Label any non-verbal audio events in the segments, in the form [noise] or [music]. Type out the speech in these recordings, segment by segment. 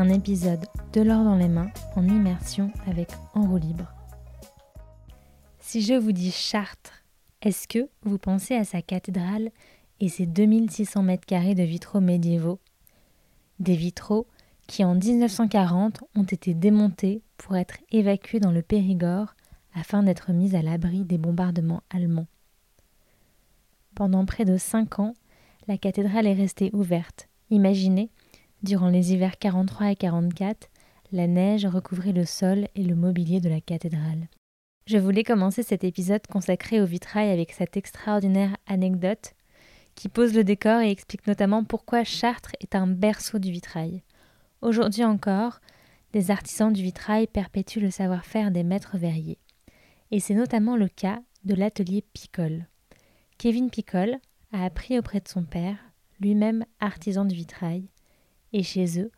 Un épisode de l'or dans les mains en immersion avec En roue libre. Si je vous dis Chartres, est-ce que vous pensez à sa cathédrale et ses 2600 mètres carrés de vitraux médiévaux? Des vitraux qui en 1940 ont été démontés pour être évacués dans le Périgord afin d'être mis à l'abri des bombardements allemands. Pendant près de cinq ans, la cathédrale est restée ouverte. Imaginez, durant les hivers 43 et 44, la neige recouvrait le sol et le mobilier de la cathédrale. Je voulais commencer cet épisode consacré au vitrail avec cette extraordinaire anecdote qui pose le décor et explique notamment pourquoi Chartres est un berceau du vitrail. Aujourd'hui encore, des artisans du vitrail perpétuent le savoir-faire des maîtres verriers. Et c'est notamment le cas de l'atelier Picole. Kevin Picole a appris auprès de son père, lui-même artisan du vitrail, et chez eux,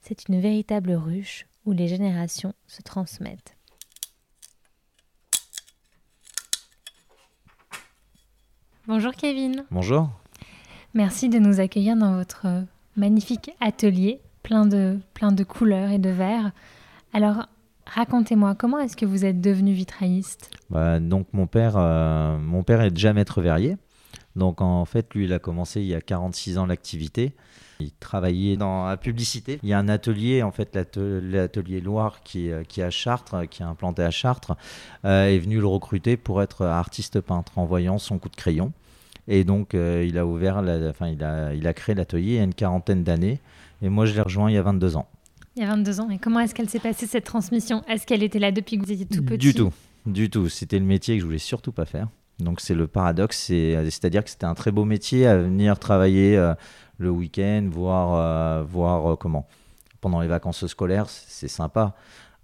c'est une véritable ruche où les générations se transmettent. Bonjour Kevin. Bonjour. Merci de nous accueillir dans votre magnifique atelier plein de, plein de couleurs et de verres. Alors, racontez-moi, comment est-ce que vous êtes devenu vitrailliste? Bah, Donc, mon père, euh, mon père est déjà maître verrier. Donc, en fait, lui, il a commencé il y a 46 ans l'activité. Il travaillait dans la publicité. Il y a un atelier, en fait, l'atelier Loire, qui, qui est à Chartres, qui est implanté à Chartres, euh, est venu le recruter pour être artiste peintre en voyant son coup de crayon. Et donc, euh, il a ouvert, la, enfin, il a, il a créé l'atelier il y a une quarantaine d'années. Et moi, je l'ai rejoint il y a 22 ans. Il y a 22 ans. Et comment est-ce qu'elle s'est passée cette transmission? Est-ce qu'elle était là depuis que vous étiez tout petit? Du tout. Du tout. C'était le métier que je voulais surtout pas faire. Donc c'est le paradoxe, c'est-à-dire que c'était un très beau métier à venir travailler euh, le week-end, voir, euh, voir euh, comment. Pendant les vacances scolaires, c'est sympa.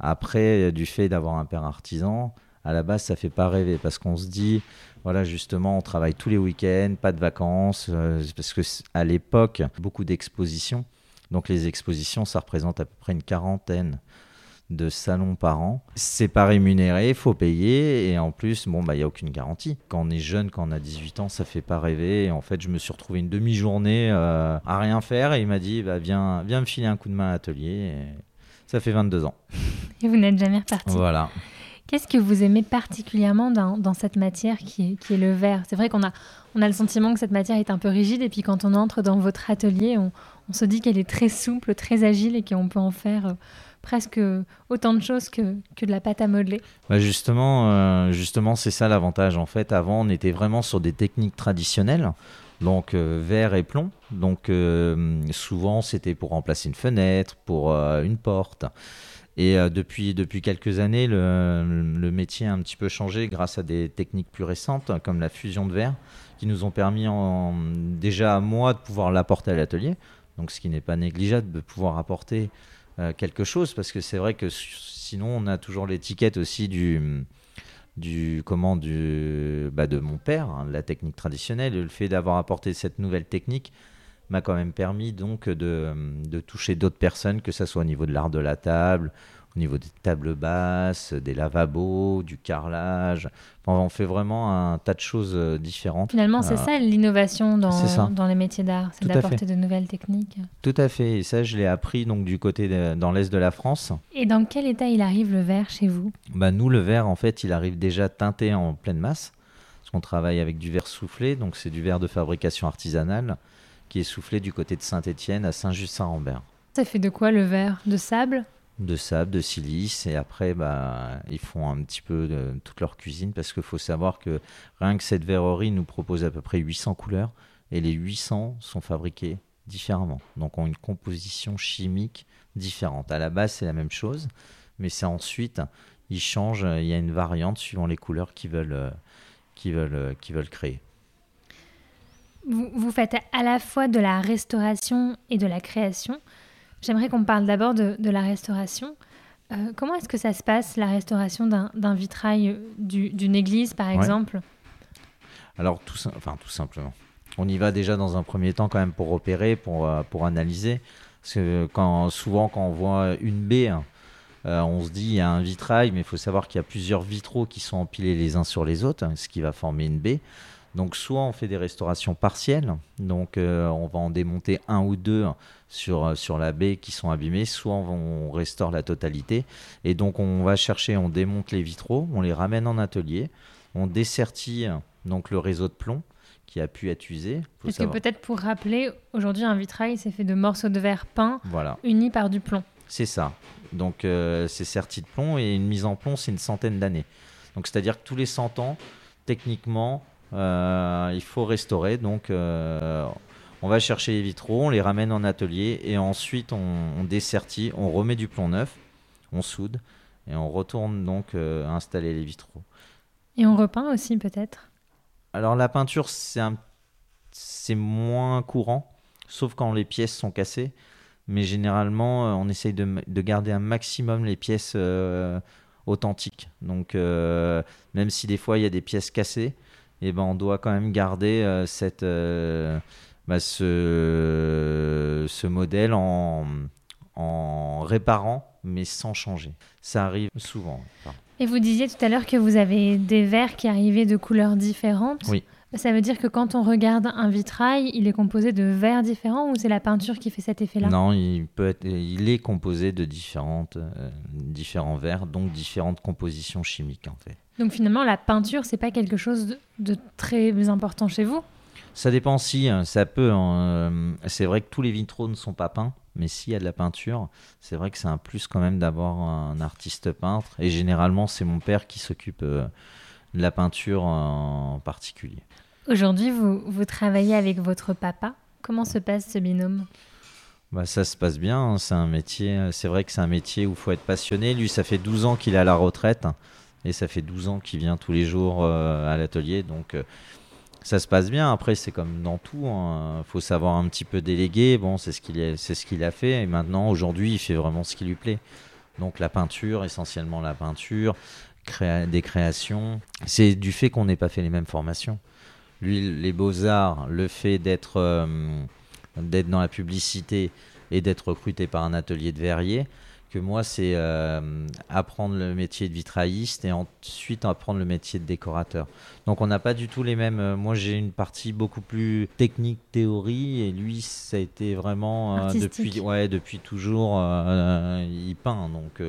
Après, du fait d'avoir un père artisan, à la base, ça fait pas rêver parce qu'on se dit, voilà, justement, on travaille tous les week-ends, pas de vacances, parce que à l'époque, beaucoup d'expositions. Donc les expositions, ça représente à peu près une quarantaine de salons par an. C'est pas rémunéré, il faut payer et en plus, bon bah il y a aucune garantie. Quand on est jeune, quand on a 18 ans, ça fait pas rêver. Et en fait, je me suis retrouvé une demi-journée euh, à rien faire et il m'a dit bah viens, viens me filer un coup de main à l'atelier. Ça fait 22 ans. [laughs] Et vous n'êtes jamais reparti. Voilà. Qu'est-ce que vous aimez particulièrement dans, dans cette matière qui est, qui est le verre? C'est vrai qu'on a, on a le sentiment que cette matière est un peu rigide et puis quand on entre dans votre atelier, on, on se dit qu'elle est très souple, très agile et qu'on peut en faire euh, presque autant de choses que, de la pâte à modeler. Bah justement, euh, justement c'est ça l'avantage. En fait, avant, on était vraiment sur des techniques traditionnelles, donc euh, verre et plomb. Donc souvent, c'était pour remplacer une fenêtre, pour une porte. Et depuis, quelques années, le, le, métier a un petit peu changé grâce à des techniques plus récentes, comme la fusion de verre, qui nous ont permis en, déjà à moi de pouvoir l'apporter à l'atelier. Donc ce qui n'est pas négligeable de pouvoir apporter euh, quelque chose parce que c'est vrai que sinon on a toujours l'étiquette aussi du du comment du bah de mon père hein, la technique traditionnelle. Le fait d'avoir apporté cette nouvelle technique m'a quand même permis donc de, de toucher d'autres personnes que ce soit au niveau de l'art de la table au niveau des tables basses, des lavabos, du carrelage. on fait vraiment un tas de choses euh, différentes. Finalement, c'est ça l'innovation dans, dans les métiers d'art, c'est d'apporter de nouvelles techniques. Tout à fait, et ça je l'ai appris donc du côté dans l'est de la France. Et dans quel état il arrive le verre chez vous? Bah, Nous, le verre, en fait, il arrive déjà teinté en pleine masse, parce qu'on travaille avec du verre soufflé, donc c'est du verre de fabrication artisanale, qui est soufflé du côté de Saint-Étienne à Saint-Just-Saint-Rambert. Ça fait de quoi le verre? De sable? De sable, de silice, et après, bah, ils font un petit peu de toute leur cuisine, parce qu'il faut savoir que rien que cette verrerie nous propose à peu près 800 couleurs, et les 800 sont fabriquées différemment, donc ont une composition chimique différente. À la base, c'est la même chose, mais c'est ensuite, ils changent, il y a une variante suivant les couleurs qu'ils veulent, veulent, veulent créer. Vous faites à la fois de la restauration et de la création. J'aimerais qu'on parle d'abord de, la restauration. Euh, comment est-ce que ça se passe, la restauration d'un vitrail d'une église, par exemple? Alors, tout, enfin, tout simplement. On y va déjà dans un premier temps quand même pour opérer, pour, euh, pour analyser. Parce que quand, souvent, quand on voit une baie, hein, euh, on se dit il y a un vitrail, mais il faut savoir qu'il y a plusieurs vitraux qui sont empilés les uns sur les autres, hein, ce qui va former une baie. Donc soit on fait des restaurations partielles, donc euh, on va en démonter un ou deux sur, euh, sur la baie qui sont abîmés, soit on, restaure la totalité. Et donc on va chercher, on démonte les vitraux, on les ramène en atelier, on dessertit donc le réseau de plomb qui a pu être usé. Parce que peut-être pour rappeler, aujourd'hui un vitrail c'est fait de morceaux de verre peints unis par du plomb. C'est ça. Donc euh, c'est serti de plomb et une mise en plomb c'est une centaine d'années. Donc c'est-à-dire que tous les 100 ans, techniquement, il faut restaurer. Donc, euh, on va chercher les vitraux, on les ramène en atelier et ensuite on, on dessertit, on remet du plomb neuf, on soude et on retourne donc euh, installer les vitraux. Et on repeint aussi peut-être? Alors la peinture c'est moins courant, sauf quand les pièces sont cassées. Mais généralement on essaye de, de, garder un maximum les pièces authentiques. Donc même si des fois il y a des pièces cassées, eh ben, on doit quand même garder euh, cette, euh, bah, ce, ce, modèle en, en réparant, mais sans changer. Ça arrive souvent. Et vous disiez tout à l'heure que vous avez des verres qui arrivaient de couleurs différentes. Oui. Ça veut dire que quand on regarde un vitrail, il est composé de verres différents ou c'est la peinture qui fait cet effet-là? Non, il, peut être, il est composé de différentes, euh, différents verres, donc différentes compositions chimiques en fait. Donc finalement, la peinture, c'est pas quelque chose de, très important chez vous? Ça dépend si, hein, ça peut. Hein, euh, c'est vrai que tous les vitraux ne sont pas peints, mais s'il y a de la peinture, c'est vrai que c'est un plus quand même d'avoir un artiste peintre. Et généralement, c'est mon père qui s'occupe euh, de la peinture en particulier. Aujourd'hui, vous, vous travaillez avec votre papa. Comment se passe ce binôme? Bah, ça se passe bien, hein. c'est un métier, c'est vrai que c'est un métier où il faut être passionné. Lui, ça fait 12 ans qu'il est à la retraite et ça fait 12 ans qu'il vient tous les jours euh, à l'atelier, donc euh, ça se passe bien. Après, c'est comme dans tout, il hein. faut savoir un petit peu déléguer. Bon, c'est ce qu'il c'est ce qu'il a fait, et maintenant, aujourd'hui, il fait vraiment ce qui lui plaît. Donc la peinture, essentiellement la peinture, des créations. C'est du fait qu'on n'ait pas fait les mêmes formations. Lui, les beaux-arts, le fait d'être euh, d'être dans la publicité et d'être recruté par un atelier de verrier, que moi, c'est euh, apprendre le métier de vitrailliste et ensuite apprendre le métier de décorateur. Donc on n'a pas du tout les mêmes. Euh, moi, j'ai une partie beaucoup plus technique, théorie, et lui, ça a été vraiment depuis, ouais, depuis toujours. il peint, donc.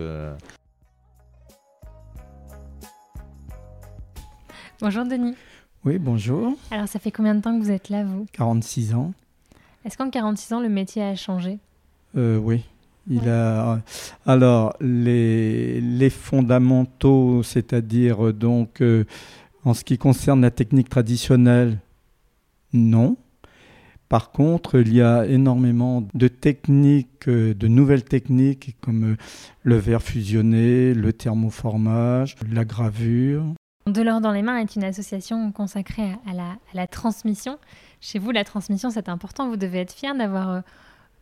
Bonjour Denis. Oui, bonjour. Alors, ça fait combien de temps que vous êtes là, vous? 46 ans. Est-ce qu'en 46 ans, le métier a changé? Euh, Oui. Il a alors les, les fondamentaux, c'est-à-dire donc euh, en ce qui concerne la technique traditionnelle, non. Par contre, il y a énormément de techniques, euh, de nouvelles techniques comme le verre fusionné, le thermoformage, la gravure. De l'or dans les mains est une association consacrée à la, transmission. Chez vous, la transmission, c'est important. Vous devez être fier d'avoir euh,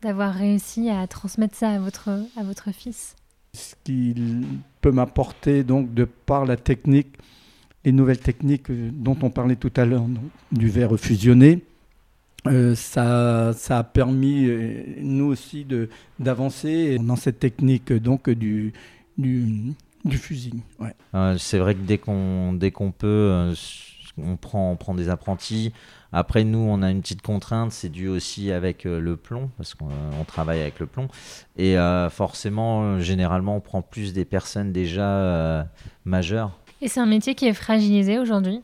d'avoir réussi à transmettre ça à votre, à votre fils. Ce qu'il peut m'apporter, donc, de par la technique, les nouvelles techniques euh, dont on parlait tout à l'heure, du verre fusionné, euh, ça, ça a permis, nous aussi, d'avancer dans cette technique donc, du, du, du fusil, ouais. Euh, c'est vrai que dès qu'on dès qu'on peut, euh, on prend on prend des apprentis. Après nous, on a une petite contrainte, c'est dû aussi avec euh, le plomb parce qu'on travaille avec le plomb et forcément, généralement, on prend plus des personnes déjà majeures. Et c'est un métier qui est fragilisé aujourd'hui?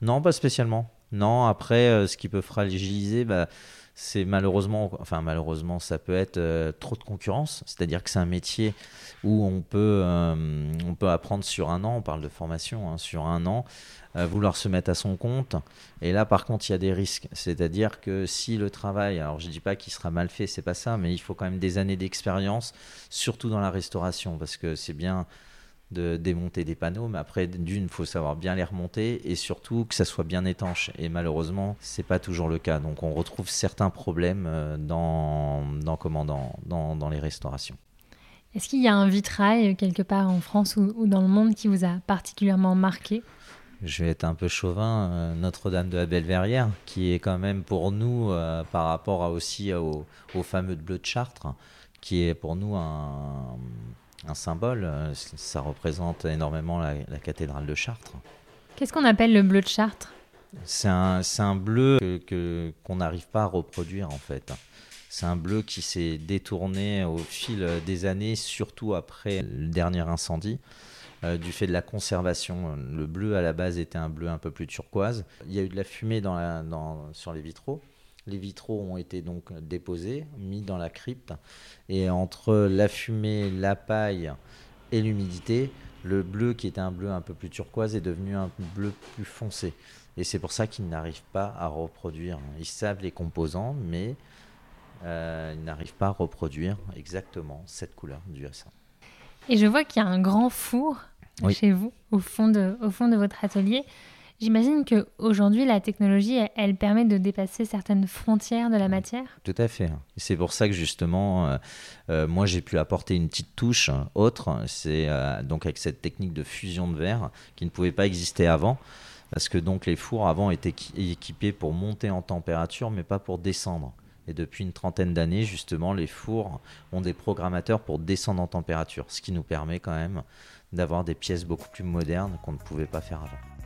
Non, pas spécialement. Non, après, ce qui peut fragiliser, bah, c'est malheureusement, enfin malheureusement, ça peut être euh, trop de concurrence. C'est-à-dire que c'est un métier où on peut, euh, on peut apprendre sur un an. On parle de formation hein, sur un an, vouloir se mettre à son compte. Et là, par contre, il y a des risques. C'est-à-dire que si le travail, alors je dis pas qu'il sera mal fait, c'est pas ça, mais il faut quand même des années d'expérience, surtout dans la restauration, parce que c'est bien de démonter des panneaux, mais après, d'une, il faut savoir bien les remonter et surtout que ça soit bien étanche. Et malheureusement, c'est pas toujours le cas. Donc, on retrouve certains problèmes euh, dans, dans, comment, dans, dans, les restaurations. Est-ce qu'il y a un vitrail euh, quelque part en France ou, dans le monde qui vous a particulièrement marqué? Je vais être un peu chauvin, euh, Notre-Dame de la Belleverrière, qui est quand même pour nous, par rapport à aussi au, au, fameux bleu de Chartres, qui est pour nous un, un symbole. Euh, ça représente énormément la, cathédrale de Chartres. Qu'est-ce qu'on appelle le bleu de Chartres? C'est un, un, bleu qu'on que, qu'on n'arrive pas à reproduire en fait. C'est un bleu qui s'est détourné au fil des années, surtout après le dernier incendie. Euh, du fait de la conservation. Le bleu à la base était un bleu un peu plus turquoise. Il y a eu de la fumée dans la, dans, sur les vitraux. Les vitraux ont été donc déposés, mis dans la crypte, et entre la fumée, la paille et l'humidité, le bleu qui était un bleu un peu plus turquoise est devenu un bleu plus foncé. Et c'est pour ça qu'ils n'arrivent pas à reproduire. Ils savent les composants, mais euh, ils n'arrivent pas à reproduire exactement cette couleur du hassin. Et je vois qu'il y a un grand four chez vous, au fond de, au fond de votre atelier. J'imagine qu'aujourd'hui, la technologie, elle, permet de dépasser certaines frontières de la matière. Tout à fait. C'est pour ça que justement, euh, euh, moi, j'ai pu apporter une petite touche autre. C'est euh, donc avec cette technique de fusion de verre qui ne pouvait pas exister avant. Parce que donc les fours avant étaient équipés pour monter en température, mais pas pour descendre. Et depuis une trentaine d'années, justement, les fours ont des programmateurs pour descendre en température, ce qui nous permet quand même d'avoir des pièces beaucoup plus modernes qu'on ne pouvait pas faire avant.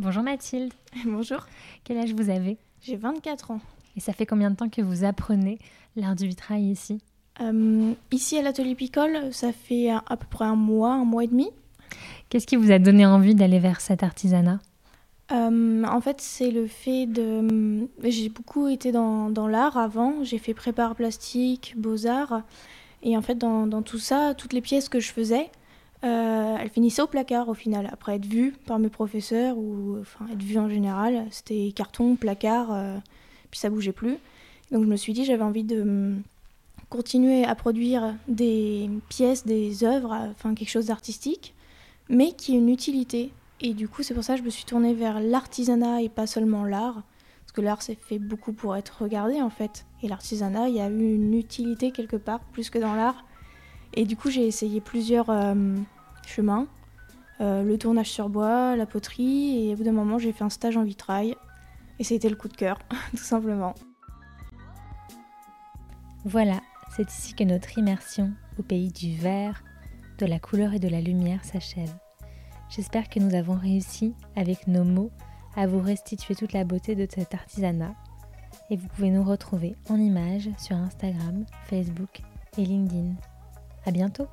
Bonjour Mathilde. [laughs] Bonjour. Quel âge vous avez? J'ai 24 ans. Et ça fait combien de temps que vous apprenez l'art du vitrail ici? Euh, Ici à l'atelier Picole, ça fait à, peu près un mois, un mois et demi. Qu'est-ce qui vous a donné envie d'aller vers cet artisanat? Euh, En fait, c'est le fait de... J'ai beaucoup été dans, dans l'art avant. J'ai fait prépare plastique, beaux-arts. Et en fait, dans, dans, tout ça, toutes les pièces que je faisais, euh, elle finissait au placard au final, après être vue par mes professeurs ou enfin être vue en général. C'était carton, placard, euh, puis ça bougeait plus. Donc je me suis dit j'avais envie de hum, continuer à produire des pièces, des œuvres, enfin quelque chose d'artistique, mais qui ait une utilité. Et du coup c'est pour ça que je me suis tournée vers l'artisanat et pas seulement l'art. Parce que l'art c'est fait beaucoup pour être regardé en fait. Et l'artisanat, il y a eu une utilité quelque part, plus que dans l'art. Et du coup, j'ai essayé plusieurs euh, chemins. Euh, le tournage sur bois, la poterie, et au bout d'un moment, j'ai fait un stage en vitrail. Et c'était le coup de cœur, [laughs] tout simplement. Voilà, c'est ici que notre immersion au pays du vert, de la couleur et de la lumière s'achève. J'espère que nous avons réussi, avec nos mots, à vous restituer toute la beauté de cet artisanat. Et vous pouvez nous retrouver en images sur Instagram, Facebook et LinkedIn. À bientôt